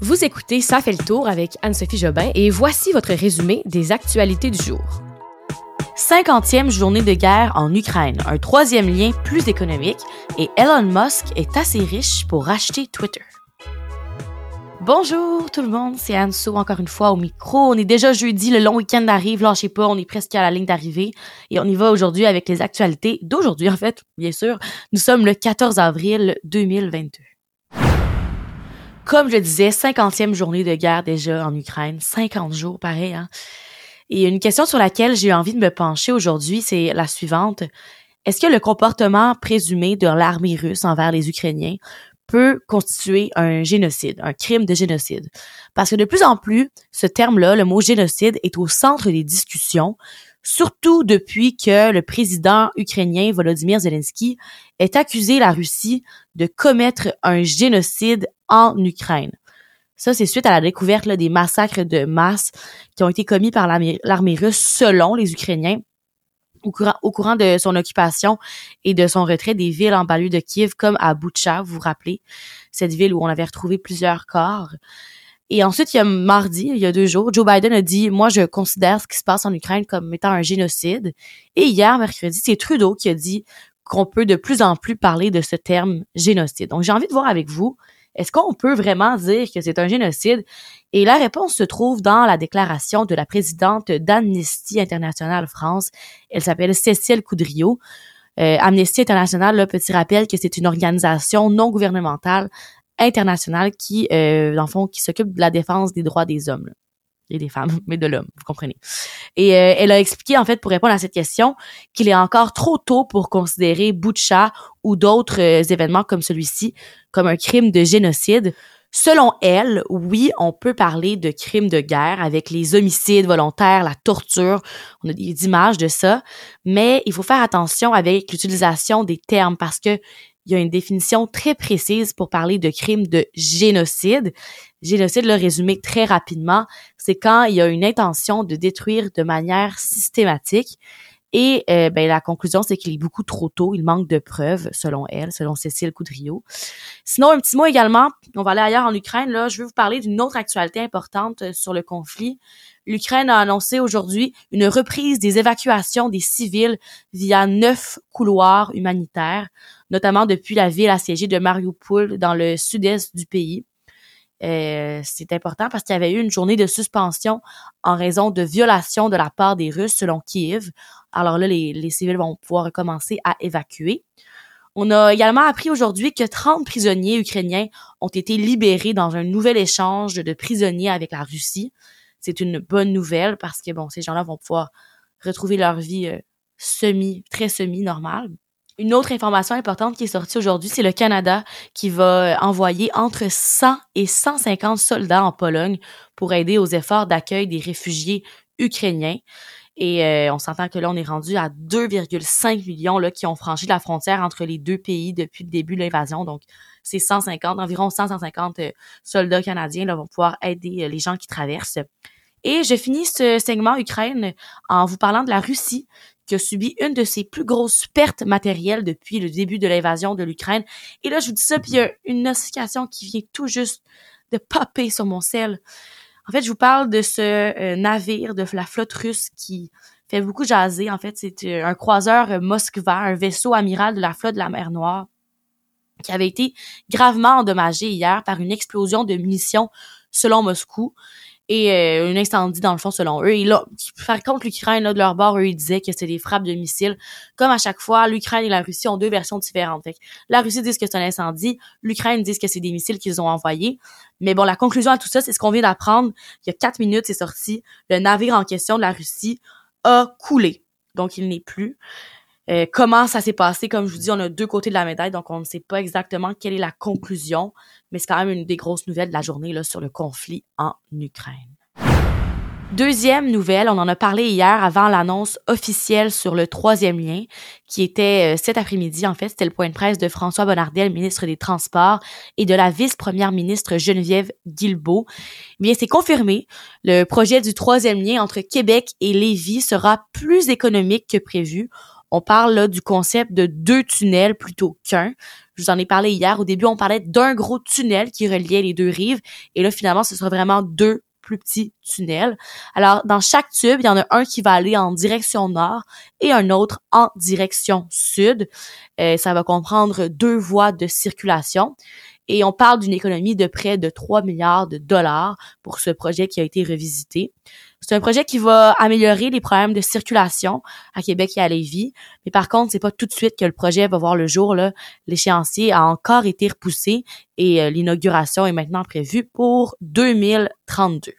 Vous écoutez Ça fait le tour avec Anne-Sophie Jobin et voici votre résumé des actualités du jour. 50e journée de guerre en Ukraine, un troisième lien plus économique et Elon Musk est assez riche pour racheter Twitter. Bonjour tout le monde, c'est Anne So encore une fois au micro. On est déjà jeudi, le long week-end arrive, lâchez pas, on est presque à la ligne d'arrivée et on y va aujourd'hui avec les actualités d'aujourd'hui en fait, bien sûr. Nous sommes le 14 avril 2022. Comme je disais, 50e journée de guerre déjà en Ukraine, 50 jours pareil hein. Et une question sur laquelle j'ai envie de me pencher aujourd'hui, c'est la suivante. Est-ce que le comportement présumé de l'armée russe envers les Ukrainiens peut constituer un génocide, un crime de génocide? Parce que de plus en plus, ce terme-là, le mot génocide, est au centre des discussions, surtout depuis que le président ukrainien Volodymyr Zelensky ait accusé la Russie de commettre un génocide en Ukraine. Ça, c'est suite à la découverte des massacres de masse qui ont été commis par l'armée russe selon les Ukrainiens au courant, de son occupation et de son retrait des villes en banlieue de Kiev comme à Butcha, vous vous rappelez, cette ville où on avait retrouvé plusieurs corps. Et ensuite, il y a mardi, il y a deux jours, Joe Biden a dit, moi, je considère ce qui se passe en Ukraine comme étant un génocide. Et hier, mercredi, c'est Trudeau qui a dit qu'on peut de plus en plus parler de ce terme génocide. Donc, j'ai envie de voir avec vous, est-ce qu'on peut vraiment dire que c'est un génocide? Et la réponse se trouve dans la déclaration de la présidente d'Amnesty International France. Elle s'appelle Cécile Coudriot. Euh, Amnesty International, là, petit rappel que c'est une organisation non gouvernementale internationale qui, euh, dans le fond, qui s'occupe de la défense des droits des hommes et des femmes, mais de l'homme, vous comprenez. Et euh, elle a expliqué, en fait, pour répondre à cette question, qu'il est encore trop tôt pour considérer Butcha ou d'autres euh, événements comme celui-ci comme un crime de génocide. Selon elle, oui, on peut parler de crimes de guerre avec les homicides volontaires, la torture. On a des images de ça, mais il faut faire attention avec l'utilisation des termes parce que il y a une définition très précise pour parler de crime de génocide. Génocide, le résumé très rapidement, c'est quand il y a une intention de détruire de manière systématique. Et euh, ben, la conclusion, c'est qu'il est beaucoup trop tôt. Il manque de preuves, selon elle, selon Cécile Coudriot. Sinon, un petit mot également. On va aller ailleurs en Ukraine. Là, je vais vous parler d'une autre actualité importante euh, sur le conflit. L'Ukraine a annoncé aujourd'hui une reprise des évacuations des civils via neuf couloirs humanitaires, notamment depuis la ville assiégée de Mariupol dans le sud-est du pays. Euh, c'est important parce qu'il y avait eu une journée de suspension en raison de violations de la part des Russes selon Kiev. Alors là, les, les civils vont pouvoir recommencer à évacuer. On a également appris aujourd'hui que 30 prisonniers ukrainiens ont été libérés dans un nouvel échange de prisonniers avec la Russie c'est une bonne nouvelle parce que bon, ces gens-là vont pouvoir retrouver leur vie euh, semi, très semi normale. Une autre information importante qui est sortie aujourd'hui, c'est le Canada qui va euh, envoyer entre 100 et 150 soldats en Pologne pour aider aux efforts d'accueil des réfugiés ukrainiens. Et euh, on s'entend que là, on est rendu à 2,5 millions là, qui ont franchi la frontière entre les deux pays depuis le début de l'invasion. Donc, c'est 150, environ 150 euh, soldats canadiens là, vont pouvoir aider euh, les gens qui traversent. Et je finis ce segment Ukraine en vous parlant de la Russie qui a subi une de ses plus grosses pertes matérielles depuis le début de l'invasion de l'Ukraine. Et là, je vous dis ça, puis il y a une notification qui vient tout juste de popper sur mon sel. En fait, je vous parle de ce euh, navire de la flotte russe qui fait beaucoup jaser. En fait, c'est un croiseur Moskva, un vaisseau amiral de la flotte de la mer Noire qui avait été gravement endommagé hier par une explosion de munitions selon Moscou et euh, un incendie dans le fond selon eux. Et là, par contre, l'Ukraine, là, de leur bord, eux, ils disaient que c'était des frappes de missiles. Comme à chaque fois, l'Ukraine et la Russie ont deux versions différentes. Fait la Russie dit que c'est un incendie, l'Ukraine dit que c'est des missiles qu'ils ont envoyés. Mais bon, la conclusion à tout ça, c'est ce qu'on vient d'apprendre. Il y a quatre minutes, c'est sorti. Le navire en question de la Russie a coulé. Donc, il n'est plus. Euh, comment ça s'est passé, comme je vous dis, on a deux côtés de la médaille, donc on ne sait pas exactement quelle est la conclusion, mais c'est quand même une des grosses nouvelles de la journée là, sur le conflit en Ukraine. Deuxième nouvelle, on en a parlé hier avant l'annonce officielle sur le troisième lien, qui était euh, cet après-midi, en fait, c'était le point de presse de François Bonnardel, ministre des Transports, et de la vice-première ministre Geneviève Guilbeault. Bien, c'est confirmé, le projet du troisième lien entre Québec et Lévis sera plus économique que prévu. On parle là du concept de deux tunnels plutôt qu'un. Je vous en ai parlé hier. Au début, on parlait d'un gros tunnel qui reliait les deux rives. Et là, finalement, ce sera vraiment deux plus petits tunnels. Alors, dans chaque tube, il y en a un qui va aller en direction nord et un autre en direction sud. Euh, ça va comprendre deux voies de circulation. Et on parle d'une économie de près de 3 milliards de dollars pour ce projet qui a été revisité. C'est un projet qui va améliorer les problèmes de circulation à Québec et à Lévis. Mais par contre, c'est pas tout de suite que le projet va voir le jour. L'échéancier a encore été repoussé et euh, l'inauguration est maintenant prévue pour 2032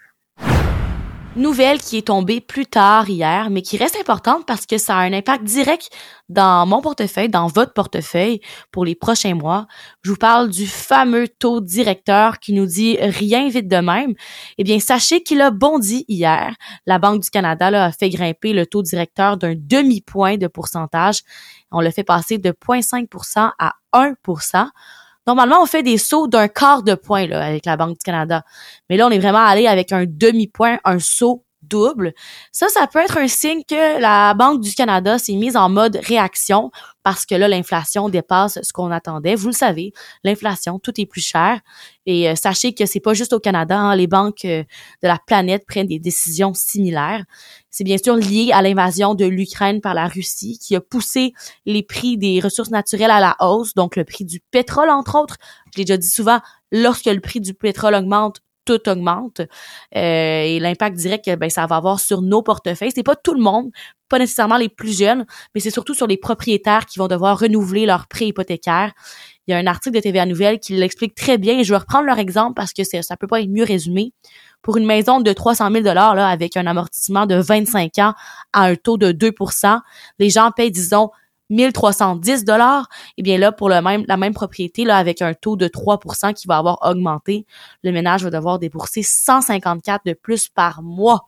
nouvelle qui est tombée plus tard hier, mais qui reste importante parce que ça a un impact direct dans mon portefeuille, dans votre portefeuille pour les prochains mois. Je vous parle du fameux taux directeur qui nous dit rien vite de même. Eh bien, sachez qu'il a bondi hier. La Banque du Canada là, a fait grimper le taux directeur d'un demi-point de pourcentage. On l'a fait passer de 0,5% à 1 Normalement, on fait des sauts d'un quart de point là, avec la Banque du Canada. Mais là, on est vraiment allé avec un demi-point, un saut double. Ça, ça peut être un signe que la Banque du Canada s'est mise en mode réaction parce que là, l'inflation dépasse ce qu'on attendait. Vous le savez, l'inflation, tout est plus cher. Et euh, sachez que c'est pas juste au Canada, hein, les banques euh, de la planète prennent des décisions similaires. C'est bien sûr lié à l'invasion de l'Ukraine par la Russie qui a poussé les prix des ressources naturelles à la hausse, donc le prix du pétrole entre autres. Je l'ai déjà dit souvent, lorsque le prix du pétrole augmente, tout augmente. Euh, et l'impact direct que ben, ça va avoir sur nos portefeuilles, c'est pas tout le monde, pas nécessairement les plus jeunes, mais c'est surtout sur les propriétaires qui vont devoir renouveler leur prêt hypothécaire. Il y a un article de TVA Nouvelle qui l'explique très bien et je vais reprendre leur exemple parce que ça peut pas être mieux résumé. Pour une maison de 300 000 dollars là avec un amortissement de 25 ans à un taux de 2% les gens payent disons 1310 dollars, eh bien là pour le même la même propriété là avec un taux de 3% qui va avoir augmenté, le ménage va devoir débourser 154 de plus par mois.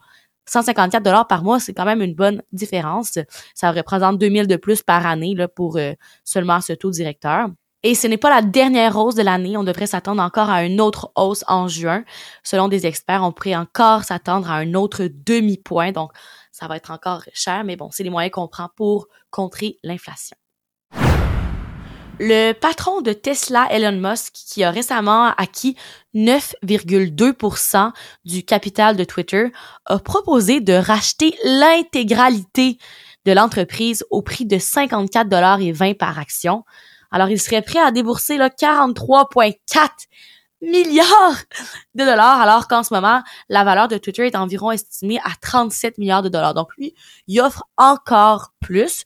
154 dollars par mois, c'est quand même une bonne différence. Ça représente 2000 de plus par année là pour euh, seulement ce taux directeur. Et ce n'est pas la dernière hausse de l'année. On devrait s'attendre encore à une autre hausse en juin. Selon des experts, on pourrait encore s'attendre à un autre demi-point. Donc, ça va être encore cher, mais bon, c'est les moyens qu'on prend pour contrer l'inflation. Le patron de Tesla, Elon Musk, qui a récemment acquis 9,2% du capital de Twitter, a proposé de racheter l'intégralité de l'entreprise au prix de 54 dollars et 20 par action. Alors, il serait prêt à débourser 43,4 milliards de dollars, alors qu'en ce moment, la valeur de Twitter est environ estimée à 37 milliards de dollars. Donc lui, il offre encore plus.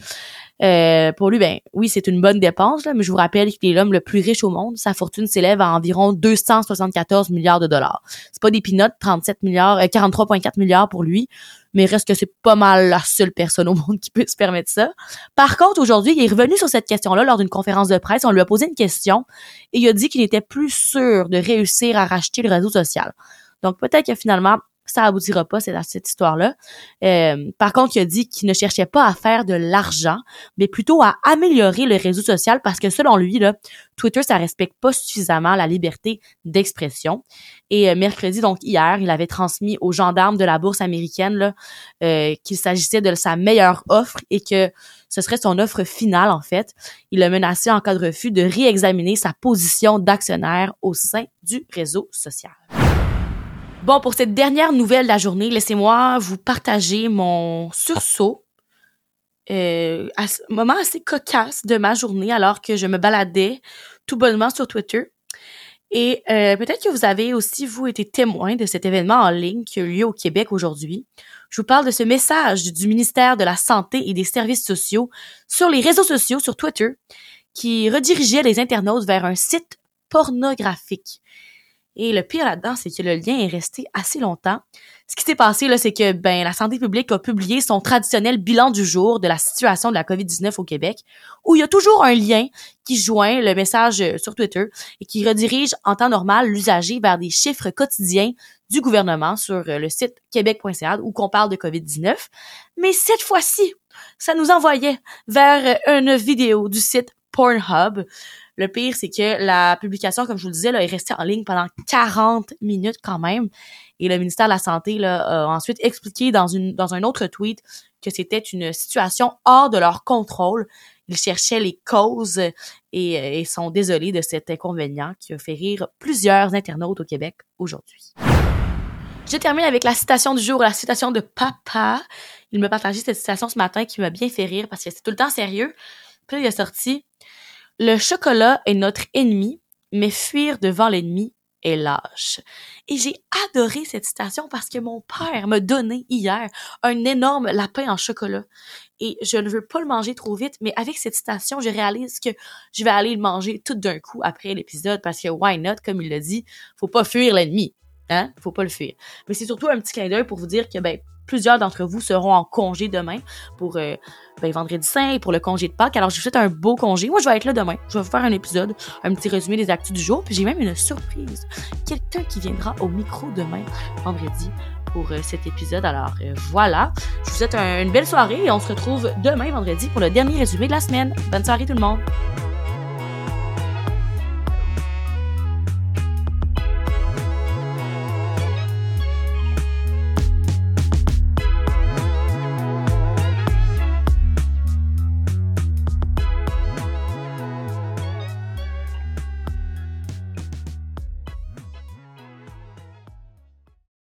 Euh, pour lui, ben oui, c'est une bonne dépense, là, mais je vous rappelle qu'il est l'homme le plus riche au monde. Sa fortune s'élève à environ 274 milliards de dollars. C'est pas des peanuts, 37 milliards, 43,4 euh, milliards pour lui, mais reste que c'est pas mal la seule personne au monde qui peut se permettre ça. Par contre, aujourd'hui, il est revenu sur cette question-là lors d'une conférence de presse. On lui a posé une question et il a dit qu'il était plus sûr de réussir à racheter le réseau social. Donc peut-être que finalement, ça aboutira pas cette, cette histoire-là. Euh, par contre, il a dit qu'il ne cherchait pas à faire de l'argent, mais plutôt à améliorer le réseau social parce que selon lui, là, Twitter, ça respecte pas suffisamment la liberté d'expression. Et euh, mercredi, donc hier, il avait transmis aux gendarmes de la bourse américaine euh, qu'il s'agissait de sa meilleure offre et que ce serait son offre finale en fait. Il a menacé en cas de refus de réexaminer sa position d'actionnaire au sein du réseau social. Bon, pour cette dernière nouvelle de la journée, laissez-moi vous partager mon sursaut. Euh, à ce moment assez cocasse de ma journée alors que je me baladais tout bonnement sur Twitter. Et euh, peut-être que vous avez aussi, vous, été témoin de cet événement en ligne qui a eu lieu au Québec aujourd'hui. Je vous parle de ce message du ministère de la Santé et des Services sociaux sur les réseaux sociaux, sur Twitter, qui redirigeait les internautes vers un site pornographique. Et le pire là-dedans, c'est que le lien est resté assez longtemps. Ce qui s'est passé, là, c'est que ben la santé publique a publié son traditionnel bilan du jour de la situation de la COVID-19 au Québec, où il y a toujours un lien qui joint le message euh, sur Twitter et qui redirige en temps normal l'usager vers des chiffres quotidiens du gouvernement sur euh, le site québec.ca où qu'on parle de COVID-19. Mais cette fois-ci, ça nous envoyait vers euh, une vidéo du site Pornhub le pire, c'est que la publication, comme je vous le disais, là, est restée en ligne pendant 40 minutes quand même. Et le ministère de la Santé là, a ensuite expliqué dans, une, dans un autre tweet que c'était une situation hors de leur contrôle Ils cherchaient les causes et, et sont désolés de cet inconvénient qui a fait rire plusieurs internautes au Québec aujourd'hui. Je termine avec la citation du jour, la citation de papa. Il m'a partagé cette citation ce matin qui m'a bien fait rire parce que c'est tout le temps sérieux. Puis il a sorti Le chocolat est notre ennemi, mais fuir devant l'ennemi est lâche. Et j'ai adoré cette citation parce que mon père m'a donné hier un énorme lapin en chocolat. Et je ne veux pas le manger trop vite, mais avec cette citation, je réalise que je vais aller le manger tout d'un coup après l'épisode parce que why not, comme il l'a dit, faut pas fuir l'ennemi. Hein? Faut pas le fuir. Mais c'est surtout un petit clin d'œil pour vous dire que ben, plusieurs d'entre vous seront en congé demain pour euh, ben, vendredi saint et pour le congé de Pâques. Alors, je vous souhaite un beau congé. Moi, je vais être là demain. Je vais vous faire un épisode, un petit résumé des actus du jour. Puis j'ai même une surprise. Quelqu'un qui viendra au micro demain, vendredi, pour euh, cet épisode. Alors, euh, voilà. Je vous souhaite une belle soirée et on se retrouve demain, vendredi, pour le dernier résumé de la semaine. Bonne soirée tout le monde.